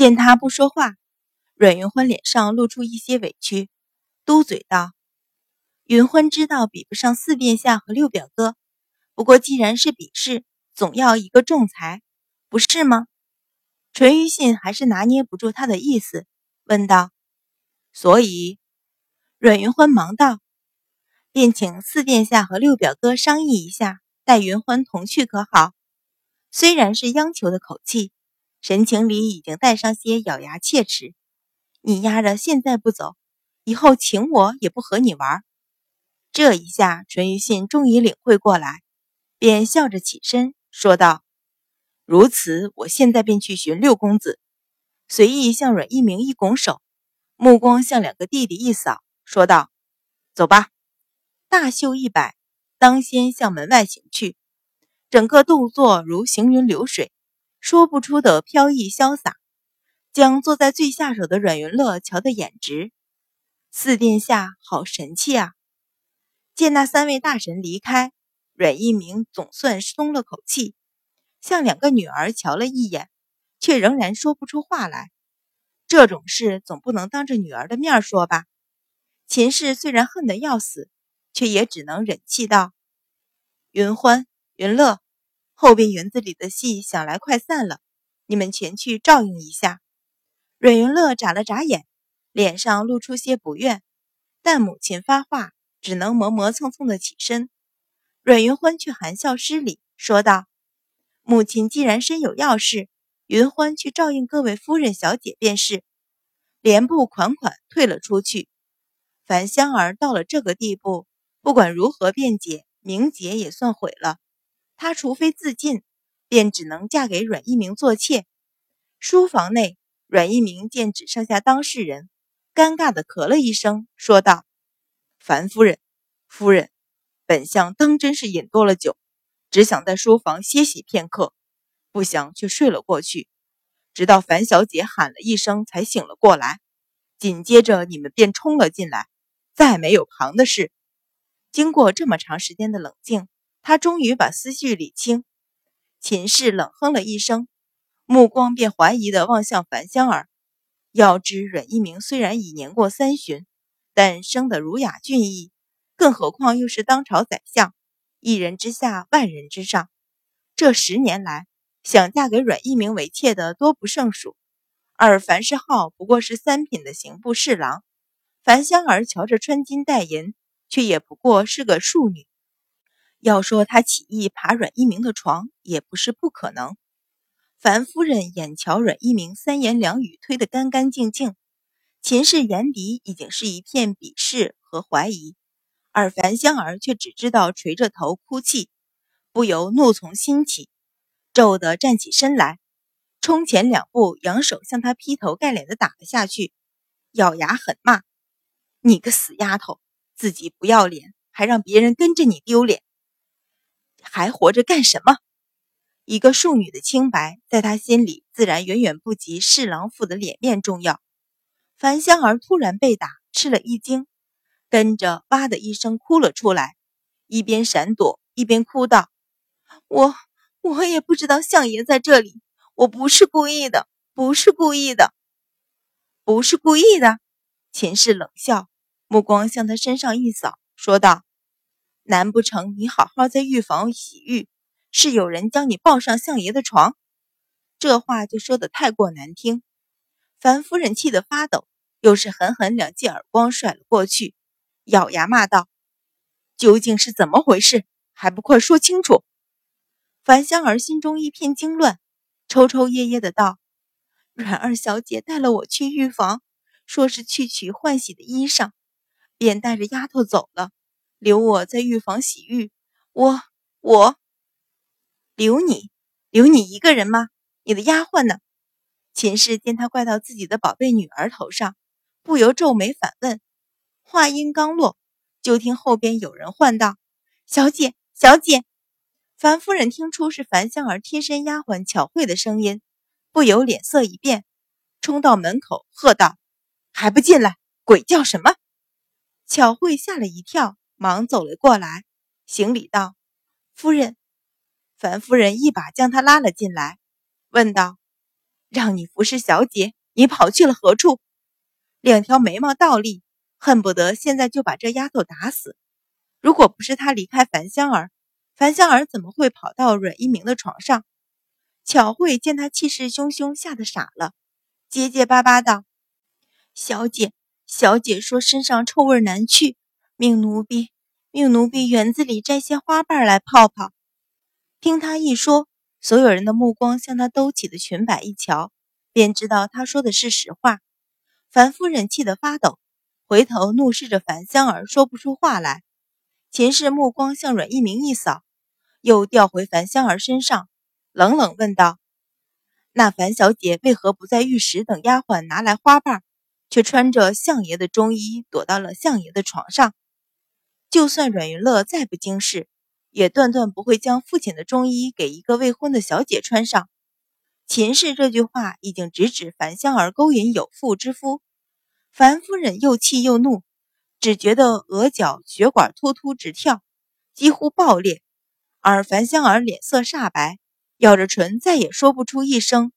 见他不说话，阮云欢脸上露出一些委屈，嘟嘴道：“云欢知道比不上四殿下和六表哥，不过既然是比试，总要一个仲裁，不是吗？”淳于信还是拿捏不住他的意思，问道：“所以？”阮云欢忙道：“便请四殿下和六表哥商议一下，带云欢同去可好？”虽然是央求的口气。神情里已经带上些咬牙切齿。你丫的现在不走，以后请我也不和你玩。这一下，淳于信终于领会过来，便笑着起身说道：“如此，我现在便去寻六公子。”随意向阮一鸣一拱手，目光向两个弟弟一扫，说道：“走吧。”大袖一摆，当先向门外行去，整个动作如行云流水。说不出的飘逸潇洒，将坐在最下手的阮云乐瞧得眼直。四殿下好神气啊！见那三位大神离开，阮一鸣总算松了口气，向两个女儿瞧了一眼，却仍然说不出话来。这种事总不能当着女儿的面说吧？秦氏虽然恨得要死，却也只能忍气道：“云欢、云乐。”后边园子里的戏想来快散了，你们前去照应一下。阮云乐眨了眨眼，脸上露出些不愿，但母亲发话，只能磨磨蹭蹭的起身。阮云欢却含笑施礼，说道：“母亲既然身有要事，云欢去照应各位夫人小姐便是。”连步款款退了出去。樊香儿到了这个地步，不管如何辩解，名节也算毁了。她除非自尽，便只能嫁给阮一鸣做妾。书房内，阮一鸣见只剩下当事人，尴尬的咳了一声，说道：“樊夫人，夫人，本相当真是饮多了酒，只想在书房歇息片刻，不想却睡了过去，直到樊小姐喊了一声，才醒了过来。紧接着你们便冲了进来，再没有旁的事。经过这么长时间的冷静。”他终于把思绪理清，秦氏冷哼了一声，目光便怀疑地望向樊香儿。要知阮一鸣虽然已年过三旬，但生得儒雅俊逸，更何况又是当朝宰相，一人之下，万人之上。这十年来，想嫁给阮一鸣为妾的多不胜数，而樊世浩不过是三品的刑部侍郎，樊香儿瞧着穿金戴银，却也不过是个庶女。要说他起意爬阮一鸣的床，也不是不可能。樊夫人眼瞧阮一鸣三言两语推得干干净净，秦氏眼底已经是一片鄙视和怀疑，而樊香儿却只知道垂着头哭泣，不由怒从心起，骤地站起身来，冲前两步，扬手向他劈头盖脸的打了下去，咬牙狠骂：“你个死丫头，自己不要脸，还让别人跟着你丢脸！”还活着干什么？一个庶女的清白，在他心里自然远远不及侍郎府的脸面重要。樊香儿突然被打，吃了一惊，跟着哇的一声哭了出来，一边闪躲一边哭道：“我我也不知道相爷在这里，我不是故意的，不是故意的，不是故意的。”秦氏冷笑，目光向他身上一扫，说道。难不成你好好在浴房洗浴，是有人将你抱上相爷的床？这话就说的太过难听。樊夫人气得发抖，又是狠狠两记耳光甩了过去，咬牙骂道：“究竟是怎么回事？还不快说清楚！”樊香儿心中一片惊乱，抽抽噎噎的道：“阮二小姐带了我去浴房，说是去取换洗的衣裳，便带着丫头走了。”留我在御房洗浴，我我留你，留你一个人吗？你的丫鬟呢？秦氏见他怪到自己的宝贝女儿头上，不由皱眉反问。话音刚落，就听后边有人唤道：“小姐，小姐！”樊夫人听出是樊香儿贴身丫鬟巧慧的声音，不由脸色一变，冲到门口喝道：“还不进来！鬼叫什么？”巧慧吓了一跳。忙走了过来，行礼道：“夫人。”樊夫人一把将他拉了进来，问道：“让你服侍小姐，你跑去了何处？两条眉毛倒立，恨不得现在就把这丫头打死。如果不是他离开樊香儿，樊香儿怎么会跑到阮一鸣的床上？巧慧见他气势汹汹，吓得傻了，结结巴巴道：“小姐，小姐说身上臭味难去，命奴婢，命奴婢园子里摘些花瓣来泡泡。”听他一说，所有人的目光向他兜起的裙摆一瞧，便知道他说的是实话。樊夫人气得发抖，回头怒视着樊香儿，说不出话来。秦氏目光向阮一鸣一扫，又调回樊香儿身上。冷冷问道：“那樊小姐为何不在玉石等丫鬟拿来花瓣，却穿着相爷的中衣躲到了相爷的床上？就算阮云乐再不经事，也断断不会将父亲的中衣给一个未婚的小姐穿上。”秦氏这句话已经直指樊香儿勾引有妇之夫。樊夫人又气又怒，只觉得额角血管突突直跳，几乎爆裂，而樊香儿脸色煞白。咬着唇，再也说不出一声